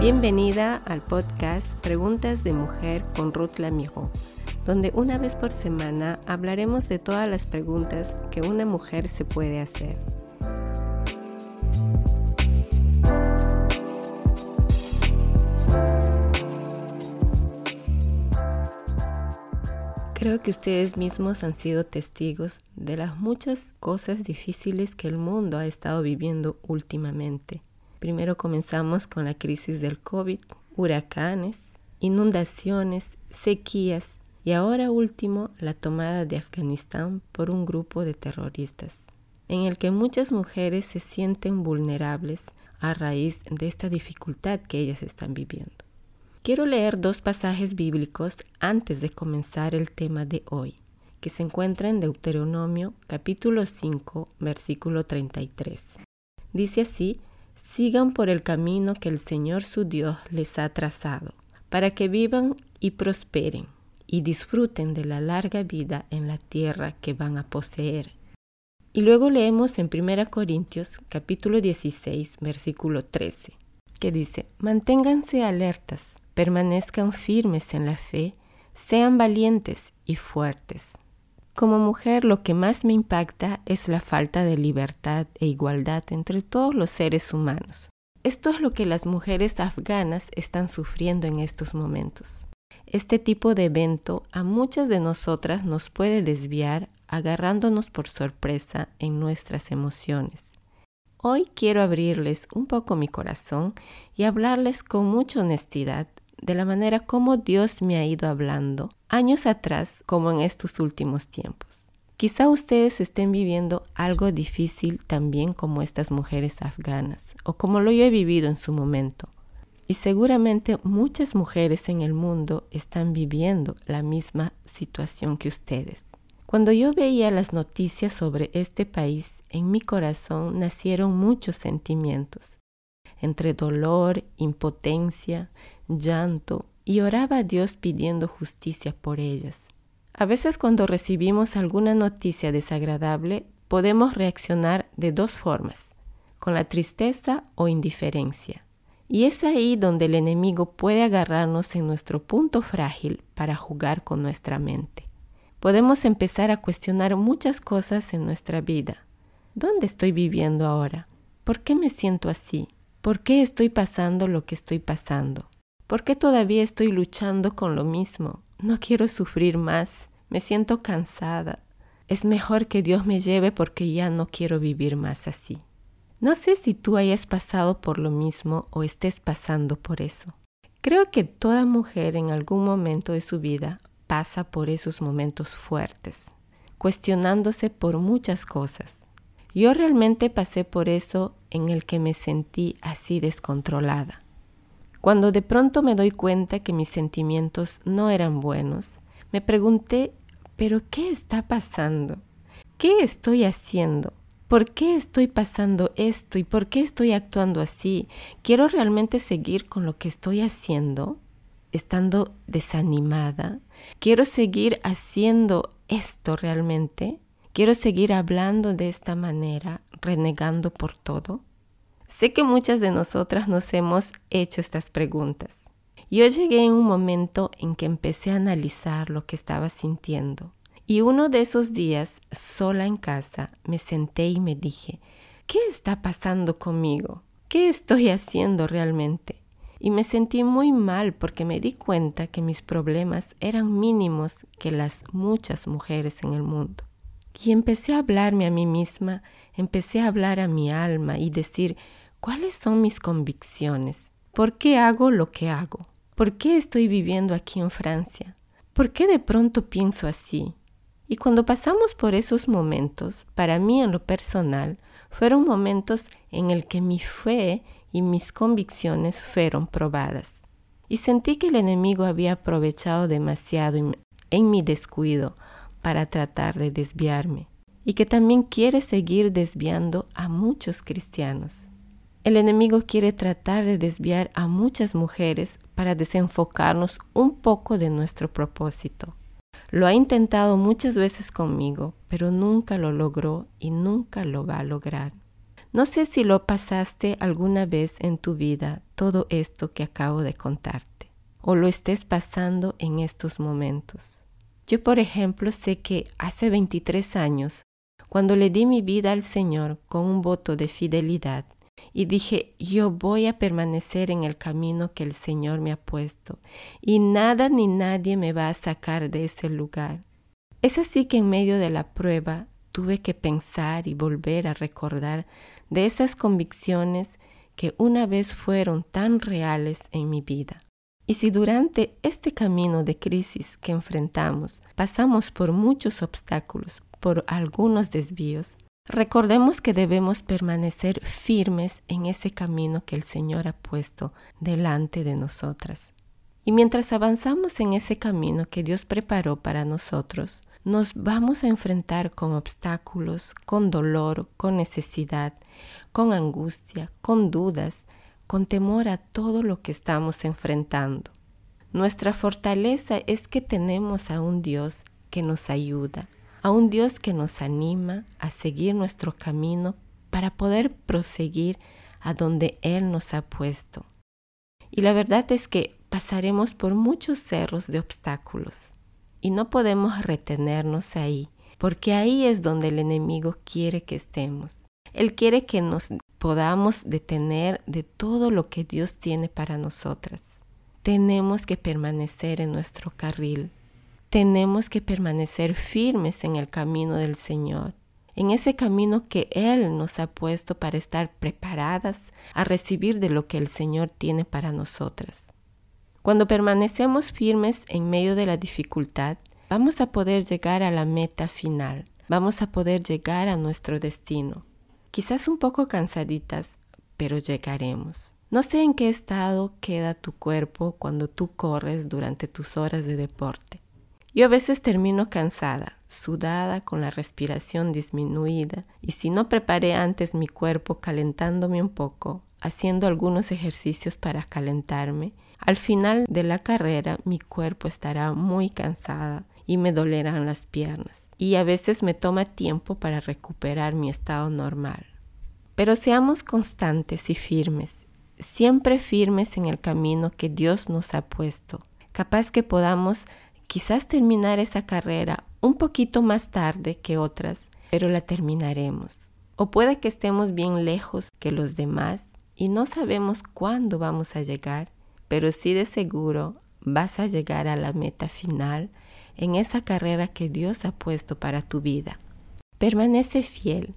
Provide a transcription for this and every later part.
Bienvenida al podcast Preguntas de Mujer con Ruth Lamijo, donde una vez por semana hablaremos de todas las preguntas que una mujer se puede hacer. Creo que ustedes mismos han sido testigos de las muchas cosas difíciles que el mundo ha estado viviendo últimamente. Primero comenzamos con la crisis del COVID, huracanes, inundaciones, sequías y ahora último la tomada de Afganistán por un grupo de terroristas, en el que muchas mujeres se sienten vulnerables a raíz de esta dificultad que ellas están viviendo. Quiero leer dos pasajes bíblicos antes de comenzar el tema de hoy, que se encuentra en Deuteronomio capítulo 5, versículo 33. Dice así, sigan por el camino que el Señor su Dios les ha trazado, para que vivan y prosperen y disfruten de la larga vida en la tierra que van a poseer. Y luego leemos en 1 Corintios capítulo 16, versículo 13, que dice, manténganse alertas permanezcan firmes en la fe, sean valientes y fuertes. Como mujer lo que más me impacta es la falta de libertad e igualdad entre todos los seres humanos. Esto es lo que las mujeres afganas están sufriendo en estos momentos. Este tipo de evento a muchas de nosotras nos puede desviar agarrándonos por sorpresa en nuestras emociones. Hoy quiero abrirles un poco mi corazón y hablarles con mucha honestidad de la manera como Dios me ha ido hablando años atrás como en estos últimos tiempos. Quizá ustedes estén viviendo algo difícil también como estas mujeres afganas o como lo yo he vivido en su momento. Y seguramente muchas mujeres en el mundo están viviendo la misma situación que ustedes. Cuando yo veía las noticias sobre este país, en mi corazón nacieron muchos sentimientos, entre dolor, impotencia, llanto y oraba a Dios pidiendo justicia por ellas. A veces cuando recibimos alguna noticia desagradable podemos reaccionar de dos formas, con la tristeza o indiferencia. Y es ahí donde el enemigo puede agarrarnos en nuestro punto frágil para jugar con nuestra mente. Podemos empezar a cuestionar muchas cosas en nuestra vida. ¿Dónde estoy viviendo ahora? ¿Por qué me siento así? ¿Por qué estoy pasando lo que estoy pasando? ¿Por qué todavía estoy luchando con lo mismo? No quiero sufrir más, me siento cansada. Es mejor que Dios me lleve porque ya no quiero vivir más así. No sé si tú hayas pasado por lo mismo o estés pasando por eso. Creo que toda mujer en algún momento de su vida pasa por esos momentos fuertes, cuestionándose por muchas cosas. Yo realmente pasé por eso en el que me sentí así descontrolada. Cuando de pronto me doy cuenta que mis sentimientos no eran buenos, me pregunté, ¿pero qué está pasando? ¿Qué estoy haciendo? ¿Por qué estoy pasando esto y por qué estoy actuando así? ¿Quiero realmente seguir con lo que estoy haciendo? Estando desanimada. ¿Quiero seguir haciendo esto realmente? ¿Quiero seguir hablando de esta manera, renegando por todo? Sé que muchas de nosotras nos hemos hecho estas preguntas. Yo llegué en un momento en que empecé a analizar lo que estaba sintiendo. Y uno de esos días, sola en casa, me senté y me dije, ¿qué está pasando conmigo? ¿Qué estoy haciendo realmente? Y me sentí muy mal porque me di cuenta que mis problemas eran mínimos que las muchas mujeres en el mundo. Y empecé a hablarme a mí misma, empecé a hablar a mi alma y decir, ¿Cuáles son mis convicciones? ¿Por qué hago lo que hago? ¿Por qué estoy viviendo aquí en Francia? ¿Por qué de pronto pienso así? Y cuando pasamos por esos momentos, para mí en lo personal, fueron momentos en el que mi fe y mis convicciones fueron probadas. Y sentí que el enemigo había aprovechado demasiado en mi descuido para tratar de desviarme, y que también quiere seguir desviando a muchos cristianos. El enemigo quiere tratar de desviar a muchas mujeres para desenfocarnos un poco de nuestro propósito. Lo ha intentado muchas veces conmigo, pero nunca lo logró y nunca lo va a lograr. No sé si lo pasaste alguna vez en tu vida, todo esto que acabo de contarte o lo estés pasando en estos momentos. Yo, por ejemplo, sé que hace 23 años, cuando le di mi vida al Señor con un voto de fidelidad, y dije, yo voy a permanecer en el camino que el Señor me ha puesto, y nada ni nadie me va a sacar de ese lugar. Es así que en medio de la prueba tuve que pensar y volver a recordar de esas convicciones que una vez fueron tan reales en mi vida. Y si durante este camino de crisis que enfrentamos pasamos por muchos obstáculos, por algunos desvíos, recordemos que debemos permanecer firmes en ese camino que el Señor ha puesto delante de nosotras. Y mientras avanzamos en ese camino que Dios preparó para nosotros, nos vamos a enfrentar con obstáculos, con dolor, con necesidad, con angustia, con dudas, con temor a todo lo que estamos enfrentando. Nuestra fortaleza es que tenemos a un Dios que nos ayuda, a un Dios que nos anima a seguir nuestro camino para poder proseguir a donde Él nos ha puesto. Y la verdad es que pasaremos por muchos cerros de obstáculos y no podemos retenernos ahí, porque ahí es donde el enemigo quiere que estemos. Él quiere que nos podamos detener de todo lo que Dios tiene para nosotras. Tenemos que permanecer en nuestro carril. Tenemos que permanecer firmes en el camino del Señor, en ese camino que Él nos ha puesto para estar preparadas a recibir de lo que el Señor tiene para nosotras. Cuando permanecemos firmes en medio de la dificultad, vamos a poder llegar a la meta final, vamos a poder llegar a nuestro destino. Quizás un poco cansaditas, pero llegaremos. No sé en qué estado queda tu cuerpo cuando tú corres durante tus horas de deporte. Yo a veces termino cansada, sudada, con la respiración disminuida, y si no preparé antes mi cuerpo calentándome un poco, haciendo algunos ejercicios para calentarme, al final de la carrera mi cuerpo estará muy cansada y me dolerán las piernas y a veces me toma tiempo para recuperar mi estado normal. Pero seamos constantes y firmes, siempre firmes en el camino que Dios nos ha puesto. Capaz que podamos quizás terminar esa carrera un poquito más tarde que otras, pero la terminaremos. O puede que estemos bien lejos que los demás y no sabemos cuándo vamos a llegar, pero sí de seguro vas a llegar a la meta final en esa carrera que Dios ha puesto para tu vida. Permanece fiel.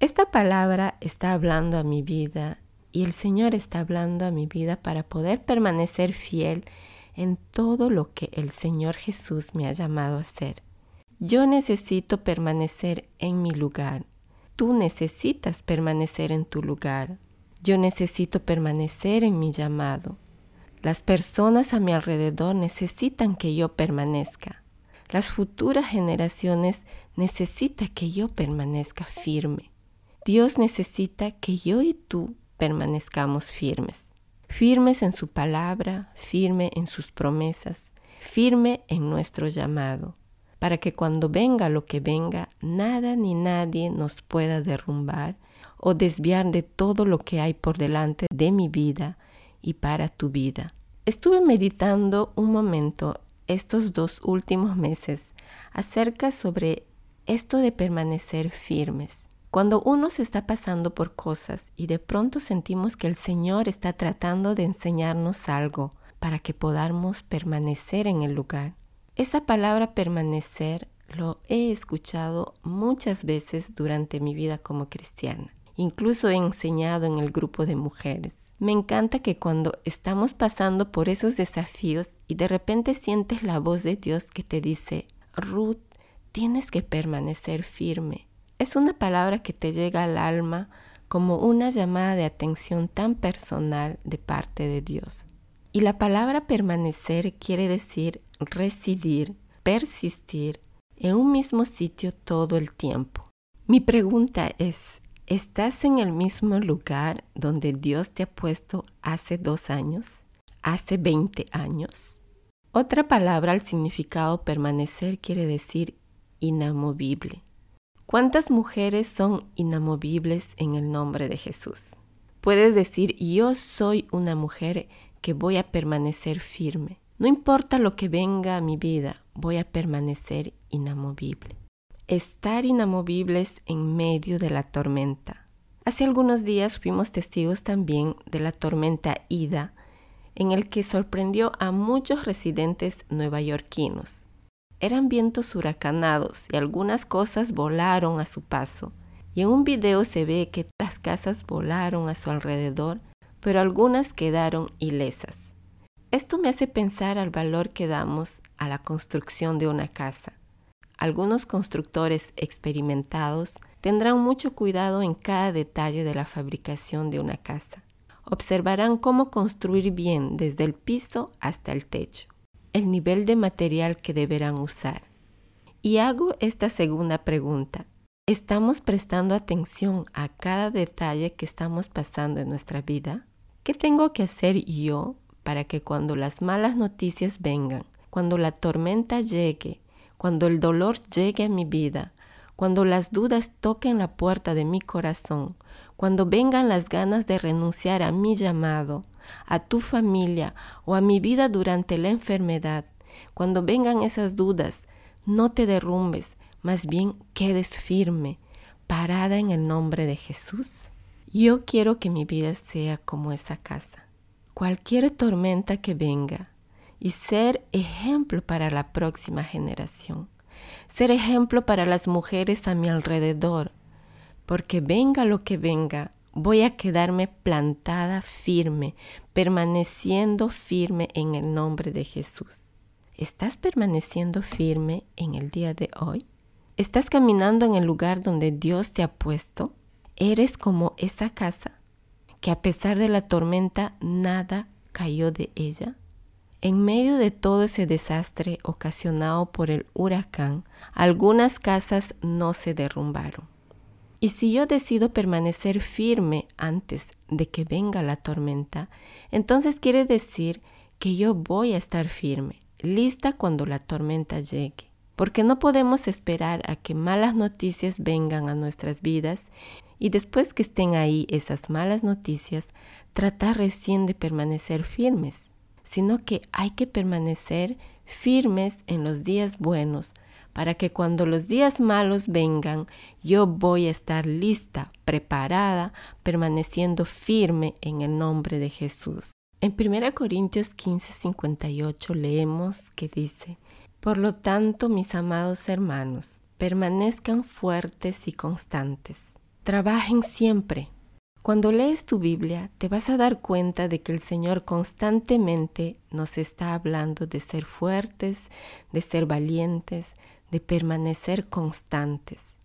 Esta palabra está hablando a mi vida y el Señor está hablando a mi vida para poder permanecer fiel en todo lo que el Señor Jesús me ha llamado a hacer. Yo necesito permanecer en mi lugar. Tú necesitas permanecer en tu lugar. Yo necesito permanecer en mi llamado. Las personas a mi alrededor necesitan que yo permanezca. Las futuras generaciones necesitan que yo permanezca firme. Dios necesita que yo y tú permanezcamos firmes. Firmes en su palabra, firme en sus promesas, firme en nuestro llamado, para que cuando venga lo que venga, nada ni nadie nos pueda derrumbar o desviar de todo lo que hay por delante de mi vida y para tu vida. Estuve meditando un momento estos dos últimos meses acerca sobre esto de permanecer firmes. Cuando uno se está pasando por cosas y de pronto sentimos que el Señor está tratando de enseñarnos algo para que podamos permanecer en el lugar. Esa palabra permanecer lo he escuchado muchas veces durante mi vida como cristiana. Incluso he enseñado en el grupo de mujeres. Me encanta que cuando estamos pasando por esos desafíos y de repente sientes la voz de Dios que te dice, Ruth, tienes que permanecer firme. Es una palabra que te llega al alma como una llamada de atención tan personal de parte de Dios. Y la palabra permanecer quiere decir residir, persistir en un mismo sitio todo el tiempo. Mi pregunta es, ¿Estás en el mismo lugar donde Dios te ha puesto hace dos años? ¿Hace 20 años? Otra palabra al significado permanecer quiere decir inamovible. ¿Cuántas mujeres son inamovibles en el nombre de Jesús? Puedes decir, yo soy una mujer que voy a permanecer firme. No importa lo que venga a mi vida, voy a permanecer inamovible. Estar inamovibles en medio de la tormenta. Hace algunos días fuimos testigos también de la tormenta Ida, en el que sorprendió a muchos residentes neoyorquinos. Eran vientos huracanados y algunas cosas volaron a su paso. Y en un video se ve que las casas volaron a su alrededor, pero algunas quedaron ilesas. Esto me hace pensar al valor que damos a la construcción de una casa. Algunos constructores experimentados tendrán mucho cuidado en cada detalle de la fabricación de una casa. Observarán cómo construir bien desde el piso hasta el techo, el nivel de material que deberán usar. Y hago esta segunda pregunta. ¿Estamos prestando atención a cada detalle que estamos pasando en nuestra vida? ¿Qué tengo que hacer yo para que cuando las malas noticias vengan, cuando la tormenta llegue, cuando el dolor llegue a mi vida, cuando las dudas toquen la puerta de mi corazón, cuando vengan las ganas de renunciar a mi llamado, a tu familia o a mi vida durante la enfermedad, cuando vengan esas dudas, no te derrumbes, más bien quedes firme, parada en el nombre de Jesús. Yo quiero que mi vida sea como esa casa. Cualquier tormenta que venga y ser ejemplo para la próxima generación. Ser ejemplo para las mujeres a mi alrededor. Porque venga lo que venga, voy a quedarme plantada firme, permaneciendo firme en el nombre de Jesús. ¿Estás permaneciendo firme en el día de hoy? ¿Estás caminando en el lugar donde Dios te ha puesto? ¿Eres como esa casa que a pesar de la tormenta nada cayó de ella? En medio de todo ese desastre ocasionado por el huracán, algunas casas no se derrumbaron. Y si yo decido permanecer firme antes de que venga la tormenta, entonces quiere decir que yo voy a estar firme, lista cuando la tormenta llegue. Porque no podemos esperar a que malas noticias vengan a nuestras vidas y después que estén ahí esas malas noticias, tratar recién de permanecer firmes, sino que hay que permanecer firmes en los días buenos, para que cuando los días malos vengan, yo voy a estar lista, preparada, permaneciendo firme en el nombre de Jesús. En 1 Corintios 15, 58 leemos que dice, por lo tanto, mis amados hermanos, permanezcan fuertes y constantes. Trabajen siempre. Cuando lees tu Biblia, te vas a dar cuenta de que el Señor constantemente nos está hablando de ser fuertes, de ser valientes, de permanecer constantes.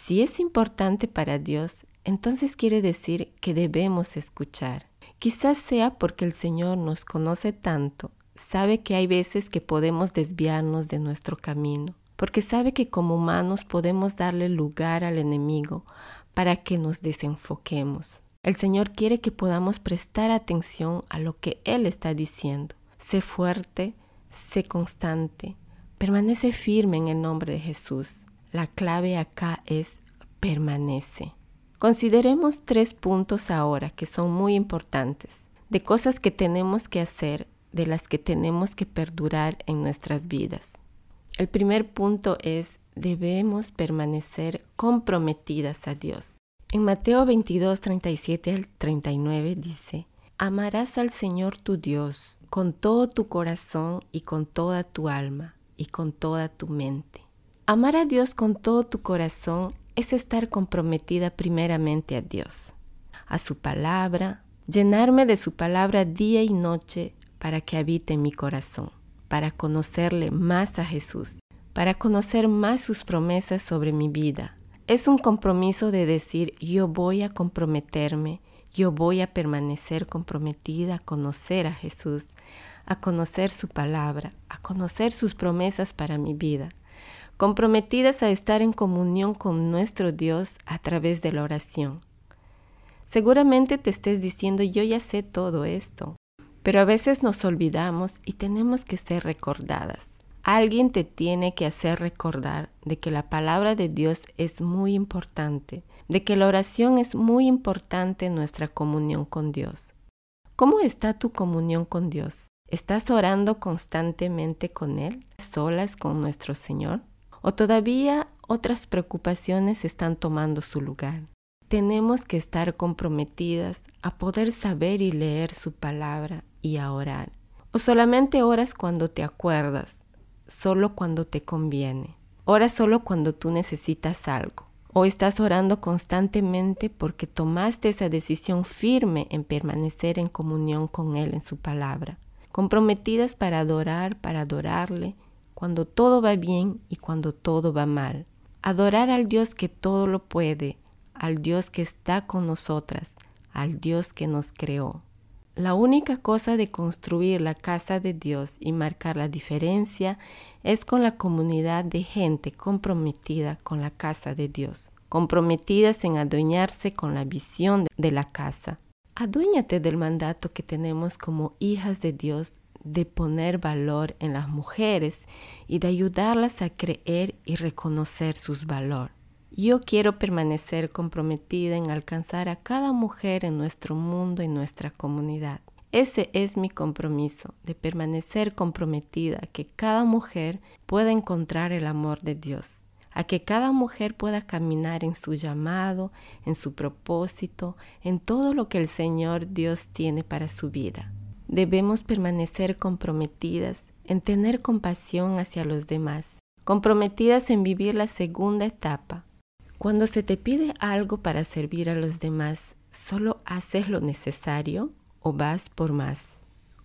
Si es importante para Dios, entonces quiere decir que debemos escuchar. Quizás sea porque el Señor nos conoce tanto sabe que hay veces que podemos desviarnos de nuestro camino, porque sabe que como humanos podemos darle lugar al enemigo para que nos desenfoquemos. El Señor quiere que podamos prestar atención a lo que Él está diciendo. Sé fuerte, sé constante, permanece firme en el nombre de Jesús. La clave acá es permanece. Consideremos tres puntos ahora que son muy importantes, de cosas que tenemos que hacer de las que tenemos que perdurar en nuestras vidas. El primer punto es debemos permanecer comprometidas a Dios. En Mateo 22, 37 al 39 dice, Amarás al Señor tu Dios con todo tu corazón y con toda tu alma y con toda tu mente. Amar a Dios con todo tu corazón es estar comprometida primeramente a Dios, a su palabra, llenarme de su palabra día y noche para que habite en mi corazón, para conocerle más a Jesús, para conocer más sus promesas sobre mi vida. Es un compromiso de decir yo voy a comprometerme, yo voy a permanecer comprometida a conocer a Jesús, a conocer su palabra, a conocer sus promesas para mi vida, comprometidas a estar en comunión con nuestro Dios a través de la oración. Seguramente te estés diciendo yo ya sé todo esto, pero a veces nos olvidamos y tenemos que ser recordadas. Alguien te tiene que hacer recordar de que la palabra de Dios es muy importante, de que la oración es muy importante en nuestra comunión con Dios. ¿Cómo está tu comunión con Dios? ¿Estás orando constantemente con Él, solas con nuestro Señor? ¿O todavía otras preocupaciones están tomando su lugar? Tenemos que estar comprometidas a poder saber y leer su palabra y a orar. O solamente oras cuando te acuerdas, solo cuando te conviene. Ora solo cuando tú necesitas algo. O estás orando constantemente porque tomaste esa decisión firme en permanecer en comunión con Él en su palabra. Comprometidas para adorar, para adorarle, cuando todo va bien y cuando todo va mal. Adorar al Dios que todo lo puede, al Dios que está con nosotras, al Dios que nos creó. La única cosa de construir la casa de Dios y marcar la diferencia es con la comunidad de gente comprometida con la casa de Dios, comprometidas en adueñarse con la visión de la casa. Aduéñate del mandato que tenemos como hijas de Dios de poner valor en las mujeres y de ayudarlas a creer y reconocer sus valores. Yo quiero permanecer comprometida en alcanzar a cada mujer en nuestro mundo y nuestra comunidad. Ese es mi compromiso, de permanecer comprometida que cada mujer pueda encontrar el amor de Dios, a que cada mujer pueda caminar en su llamado, en su propósito, en todo lo que el Señor Dios tiene para su vida. Debemos permanecer comprometidas en tener compasión hacia los demás, comprometidas en vivir la segunda etapa, cuando se te pide algo para servir a los demás, ¿solo haces lo necesario o vas por más?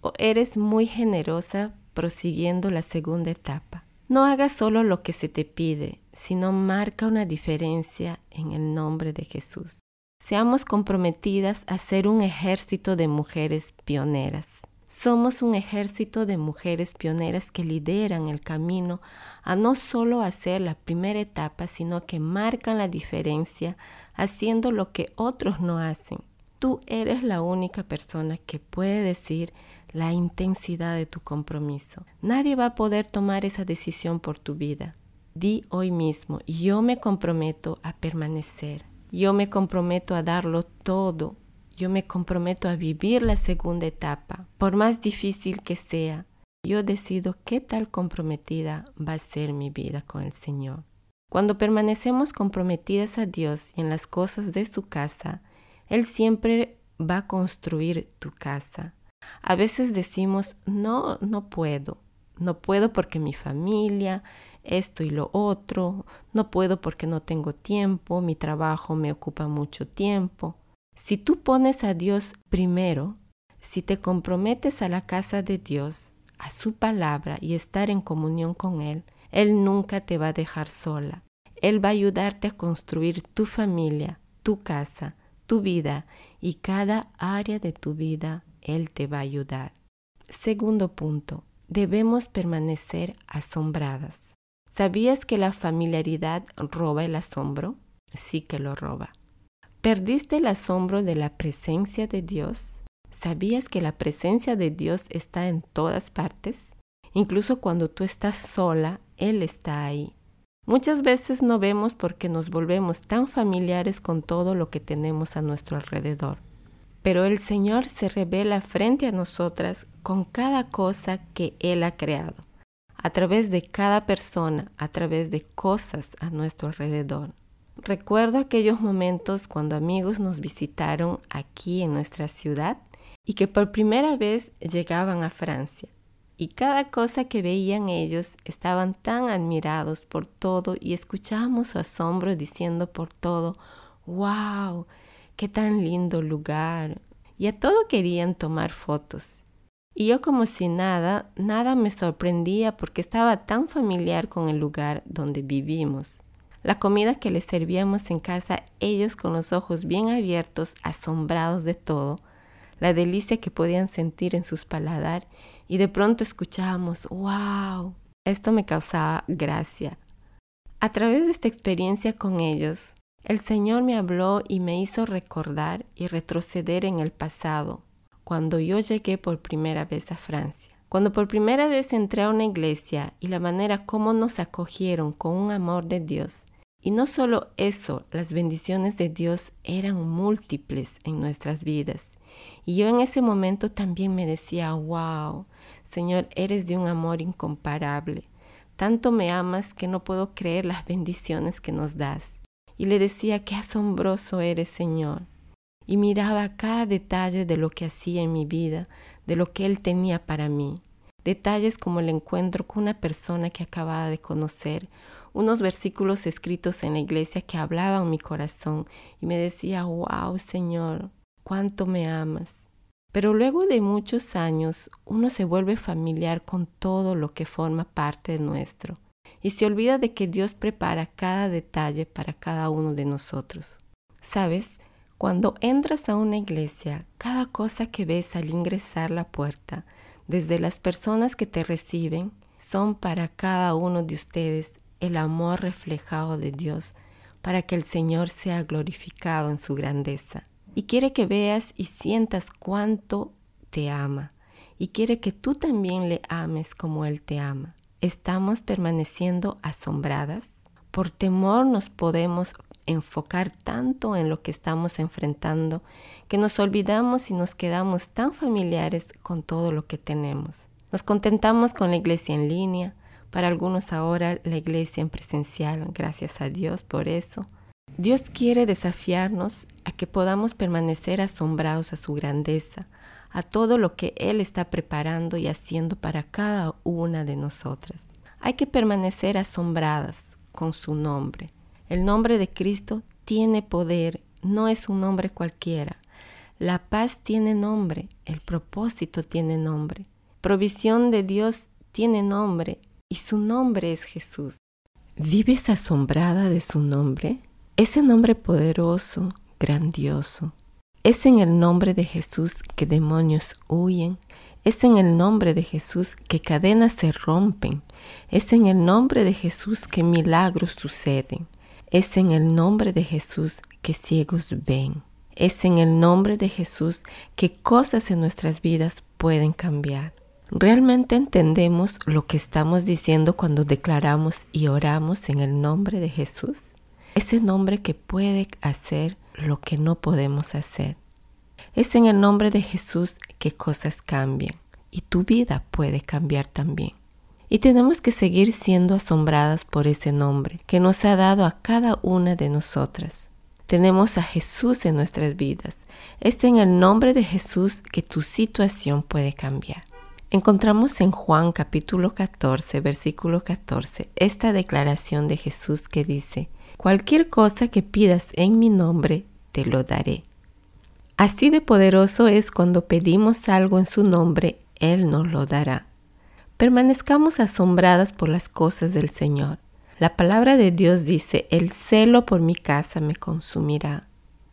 ¿O eres muy generosa prosiguiendo la segunda etapa? No hagas solo lo que se te pide, sino marca una diferencia en el nombre de Jesús. Seamos comprometidas a ser un ejército de mujeres pioneras. Somos un ejército de mujeres pioneras que lideran el camino a no solo hacer la primera etapa, sino que marcan la diferencia haciendo lo que otros no hacen. Tú eres la única persona que puede decir la intensidad de tu compromiso. Nadie va a poder tomar esa decisión por tu vida. Di hoy mismo, yo me comprometo a permanecer. Yo me comprometo a darlo todo yo me comprometo a vivir la segunda etapa, por más difícil que sea. Yo decido qué tal comprometida va a ser mi vida con el Señor. Cuando permanecemos comprometidas a Dios y en las cosas de su casa, Él siempre va a construir tu casa. A veces decimos, no, no puedo. No puedo porque mi familia, esto y lo otro. No puedo porque no tengo tiempo, mi trabajo me ocupa mucho tiempo. Si tú pones a Dios primero, si te comprometes a la casa de Dios, a su palabra y estar en comunión con Él, Él nunca te va a dejar sola. Él va a ayudarte a construir tu familia, tu casa, tu vida y cada área de tu vida Él te va a ayudar. Segundo punto, debemos permanecer asombradas. ¿Sabías que la familiaridad roba el asombro? Sí que lo roba. ¿Perdiste el asombro de la presencia de Dios? ¿Sabías que la presencia de Dios está en todas partes? Incluso cuando tú estás sola, Él está ahí. Muchas veces no vemos porque nos volvemos tan familiares con todo lo que tenemos a nuestro alrededor. Pero el Señor se revela frente a nosotras con cada cosa que Él ha creado, a través de cada persona, a través de cosas a nuestro alrededor. Recuerdo aquellos momentos cuando amigos nos visitaron aquí en nuestra ciudad y que por primera vez llegaban a Francia. Y cada cosa que veían ellos estaban tan admirados por todo y escuchábamos su asombro diciendo por todo, wow, qué tan lindo lugar. Y a todo querían tomar fotos. Y yo como si nada, nada me sorprendía porque estaba tan familiar con el lugar donde vivimos. La comida que les servíamos en casa, ellos con los ojos bien abiertos, asombrados de todo, la delicia que podían sentir en sus paladar y de pronto escuchábamos, wow, esto me causaba gracia. A través de esta experiencia con ellos, el Señor me habló y me hizo recordar y retroceder en el pasado, cuando yo llegué por primera vez a Francia. Cuando por primera vez entré a una iglesia y la manera como nos acogieron con un amor de Dios, y no solo eso, las bendiciones de Dios eran múltiples en nuestras vidas. Y yo en ese momento también me decía, wow, Señor, eres de un amor incomparable. Tanto me amas que no puedo creer las bendiciones que nos das. Y le decía, qué asombroso eres, Señor. Y miraba cada detalle de lo que hacía en mi vida, de lo que Él tenía para mí. Detalles como el encuentro con una persona que acababa de conocer, unos versículos escritos en la iglesia que hablaban mi corazón y me decía, wow, Señor, cuánto me amas. Pero luego de muchos años uno se vuelve familiar con todo lo que forma parte de nuestro y se olvida de que Dios prepara cada detalle para cada uno de nosotros. ¿Sabes? Cuando entras a una iglesia, cada cosa que ves al ingresar la puerta, desde las personas que te reciben, son para cada uno de ustedes el amor reflejado de Dios para que el Señor sea glorificado en su grandeza. Y quiere que veas y sientas cuánto te ama. Y quiere que tú también le ames como Él te ama. ¿Estamos permaneciendo asombradas? Por temor nos podemos enfocar tanto en lo que estamos enfrentando que nos olvidamos y nos quedamos tan familiares con todo lo que tenemos. Nos contentamos con la iglesia en línea, para algunos ahora la iglesia en presencial, gracias a Dios por eso. Dios quiere desafiarnos a que podamos permanecer asombrados a su grandeza, a todo lo que Él está preparando y haciendo para cada una de nosotras. Hay que permanecer asombradas con su nombre. El nombre de Cristo tiene poder, no es un nombre cualquiera. La paz tiene nombre, el propósito tiene nombre. Provisión de Dios tiene nombre y su nombre es Jesús. ¿Vives asombrada de su nombre? Ese nombre poderoso, grandioso. Es en el nombre de Jesús que demonios huyen. Es en el nombre de Jesús que cadenas se rompen. Es en el nombre de Jesús que milagros suceden. Es en el nombre de Jesús que ciegos ven. Es en el nombre de Jesús que cosas en nuestras vidas pueden cambiar. ¿Realmente entendemos lo que estamos diciendo cuando declaramos y oramos en el nombre de Jesús? Ese nombre que puede hacer lo que no podemos hacer. Es en el nombre de Jesús que cosas cambian y tu vida puede cambiar también. Y tenemos que seguir siendo asombradas por ese nombre que nos ha dado a cada una de nosotras. Tenemos a Jesús en nuestras vidas. Es en el nombre de Jesús que tu situación puede cambiar. Encontramos en Juan capítulo 14, versículo 14, esta declaración de Jesús que dice, cualquier cosa que pidas en mi nombre, te lo daré. Así de poderoso es cuando pedimos algo en su nombre, Él nos lo dará. Permanezcamos asombradas por las cosas del Señor. La palabra de Dios dice, el celo por mi casa me consumirá.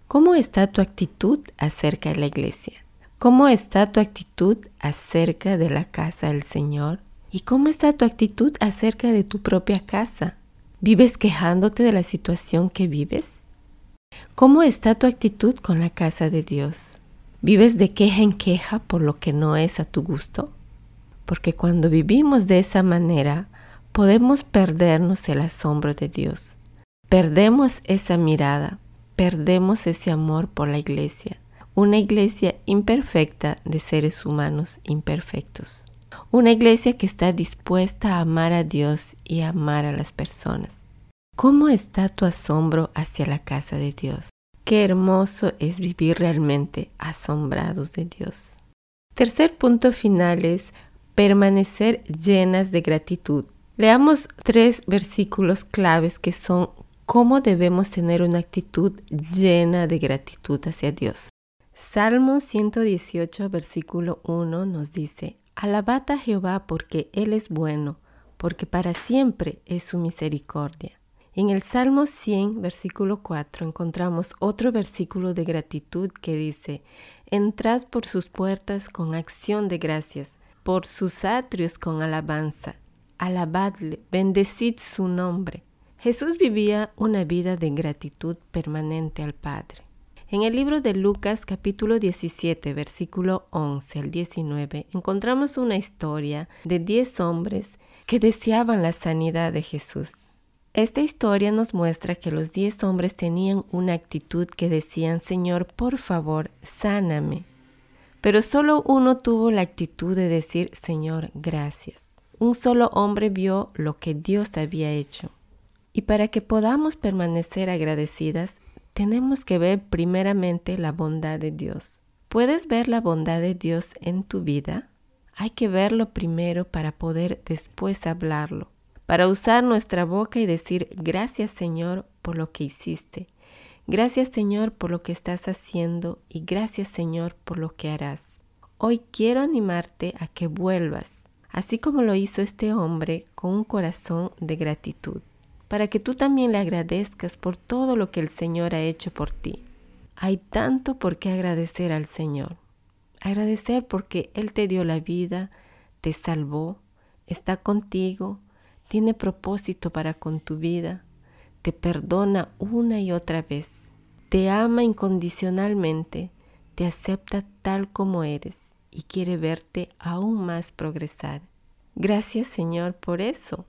¿Cómo está tu actitud acerca de la iglesia? ¿Cómo está tu actitud acerca de la casa del Señor? ¿Y cómo está tu actitud acerca de tu propia casa? ¿Vives quejándote de la situación que vives? ¿Cómo está tu actitud con la casa de Dios? ¿Vives de queja en queja por lo que no es a tu gusto? Porque cuando vivimos de esa manera, podemos perdernos el asombro de Dios. Perdemos esa mirada, perdemos ese amor por la iglesia una iglesia imperfecta de seres humanos imperfectos. Una iglesia que está dispuesta a amar a Dios y a amar a las personas. ¿Cómo está tu asombro hacia la casa de Dios? Qué hermoso es vivir realmente asombrados de Dios. Tercer punto final es permanecer llenas de gratitud. Leamos tres versículos claves que son cómo debemos tener una actitud llena de gratitud hacia Dios. Salmo 118, versículo 1 nos dice, Alabad a Jehová porque Él es bueno, porque para siempre es su misericordia. En el Salmo 100, versículo 4, encontramos otro versículo de gratitud que dice, Entrad por sus puertas con acción de gracias, por sus atrios con alabanza. Alabadle, bendecid su nombre. Jesús vivía una vida de gratitud permanente al Padre. En el libro de Lucas capítulo 17, versículo 11 al 19, encontramos una historia de 10 hombres que deseaban la sanidad de Jesús. Esta historia nos muestra que los 10 hombres tenían una actitud que decían, Señor, por favor, sáname. Pero solo uno tuvo la actitud de decir, Señor, gracias. Un solo hombre vio lo que Dios había hecho. Y para que podamos permanecer agradecidas, tenemos que ver primeramente la bondad de Dios. ¿Puedes ver la bondad de Dios en tu vida? Hay que verlo primero para poder después hablarlo, para usar nuestra boca y decir gracias Señor por lo que hiciste, gracias Señor por lo que estás haciendo y gracias Señor por lo que harás. Hoy quiero animarte a que vuelvas, así como lo hizo este hombre con un corazón de gratitud para que tú también le agradezcas por todo lo que el Señor ha hecho por ti. Hay tanto por qué agradecer al Señor. Agradecer porque Él te dio la vida, te salvó, está contigo, tiene propósito para con tu vida, te perdona una y otra vez, te ama incondicionalmente, te acepta tal como eres y quiere verte aún más progresar. Gracias Señor por eso.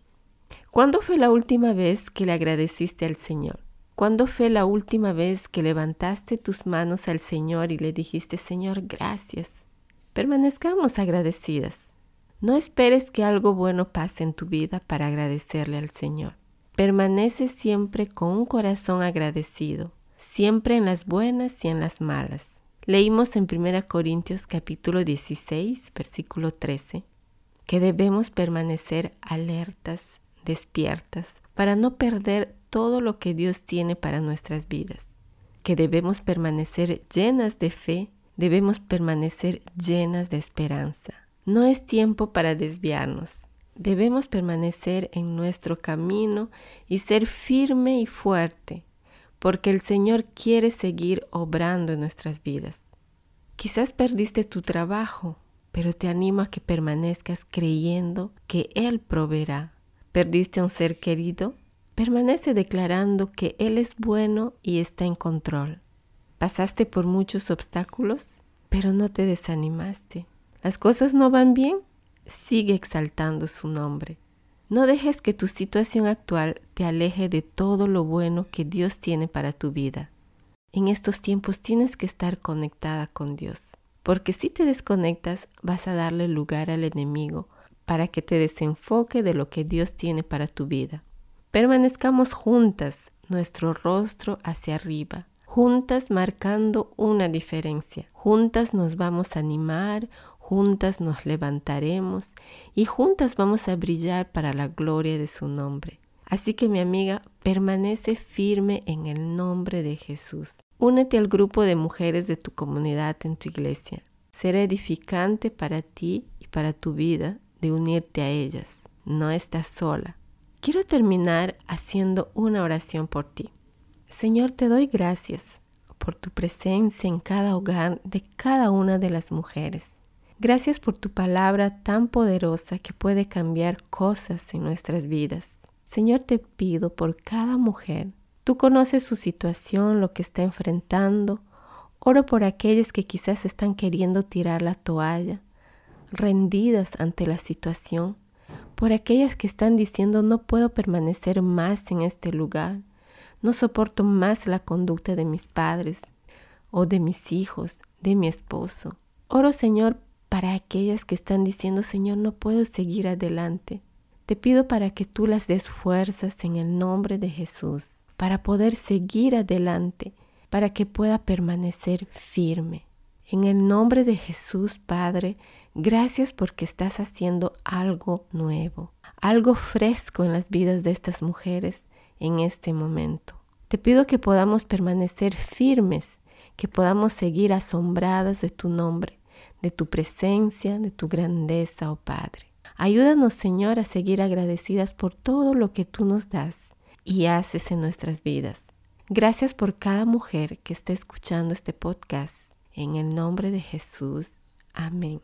¿Cuándo fue la última vez que le agradeciste al Señor? ¿Cuándo fue la última vez que levantaste tus manos al Señor y le dijiste, Señor, gracias? Permanezcamos agradecidas. No esperes que algo bueno pase en tu vida para agradecerle al Señor. Permanece siempre con un corazón agradecido, siempre en las buenas y en las malas. Leímos en 1 Corintios capítulo 16, versículo 13, que debemos permanecer alertas, despiertas para no perder todo lo que Dios tiene para nuestras vidas, que debemos permanecer llenas de fe, debemos permanecer llenas de esperanza. No es tiempo para desviarnos. Debemos permanecer en nuestro camino y ser firme y fuerte, porque el Señor quiere seguir obrando en nuestras vidas. Quizás perdiste tu trabajo, pero te animo a que permanezcas creyendo que Él proveerá perdiste a un ser querido, permanece declarando que Él es bueno y está en control. Pasaste por muchos obstáculos, pero no te desanimaste. Las cosas no van bien, sigue exaltando su nombre. No dejes que tu situación actual te aleje de todo lo bueno que Dios tiene para tu vida. En estos tiempos tienes que estar conectada con Dios, porque si te desconectas vas a darle lugar al enemigo para que te desenfoque de lo que Dios tiene para tu vida. Permanezcamos juntas, nuestro rostro hacia arriba, juntas marcando una diferencia. Juntas nos vamos a animar, juntas nos levantaremos y juntas vamos a brillar para la gloria de su nombre. Así que mi amiga, permanece firme en el nombre de Jesús. Únete al grupo de mujeres de tu comunidad en tu iglesia. Será edificante para ti y para tu vida de unirte a ellas. No estás sola. Quiero terminar haciendo una oración por ti. Señor, te doy gracias por tu presencia en cada hogar de cada una de las mujeres. Gracias por tu palabra tan poderosa que puede cambiar cosas en nuestras vidas. Señor, te pido por cada mujer. Tú conoces su situación, lo que está enfrentando. Oro por aquellas que quizás están queriendo tirar la toalla rendidas ante la situación, por aquellas que están diciendo no puedo permanecer más en este lugar, no soporto más la conducta de mis padres o de mis hijos, de mi esposo. Oro Señor para aquellas que están diciendo Señor no puedo seguir adelante. Te pido para que tú las des fuerzas en el nombre de Jesús, para poder seguir adelante, para que pueda permanecer firme. En el nombre de Jesús, Padre, gracias porque estás haciendo algo nuevo, algo fresco en las vidas de estas mujeres en este momento. Te pido que podamos permanecer firmes, que podamos seguir asombradas de tu nombre, de tu presencia, de tu grandeza, oh Padre. Ayúdanos, Señor, a seguir agradecidas por todo lo que tú nos das y haces en nuestras vidas. Gracias por cada mujer que está escuchando este podcast en el nombre de Jesús. Amén.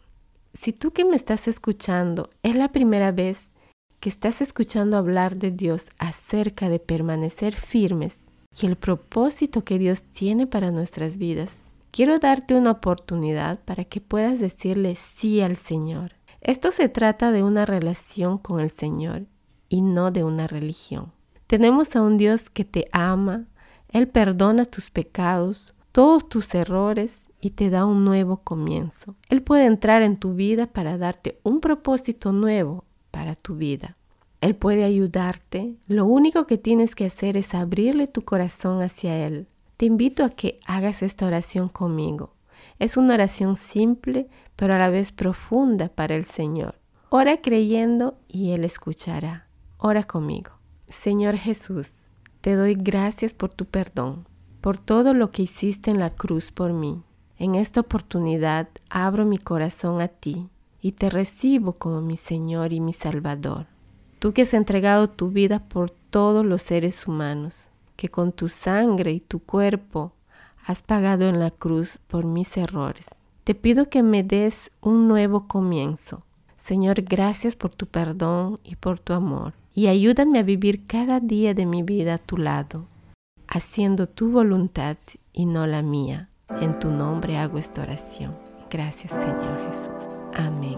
Si tú que me estás escuchando es la primera vez que estás escuchando hablar de Dios acerca de permanecer firmes, y el propósito que Dios tiene para nuestras vidas. Quiero darte una oportunidad para que puedas decirle sí al Señor. Esto se trata de una relación con el Señor y no de una religión. Tenemos a un Dios que te ama, Él perdona tus pecados, todos tus errores y te da un nuevo comienzo. Él puede entrar en tu vida para darte un propósito nuevo para tu vida. Él puede ayudarte. Lo único que tienes que hacer es abrirle tu corazón hacia Él. Te invito a que hagas esta oración conmigo. Es una oración simple, pero a la vez profunda para el Señor. Ora creyendo y Él escuchará. Ora conmigo. Señor Jesús, te doy gracias por tu perdón, por todo lo que hiciste en la cruz por mí. En esta oportunidad abro mi corazón a ti y te recibo como mi Señor y mi Salvador. Tú que has entregado tu vida por todos los seres humanos, que con tu sangre y tu cuerpo has pagado en la cruz por mis errores. Te pido que me des un nuevo comienzo. Señor, gracias por tu perdón y por tu amor. Y ayúdame a vivir cada día de mi vida a tu lado, haciendo tu voluntad y no la mía. En tu nombre hago esta oración. Gracias Señor Jesús. Amén.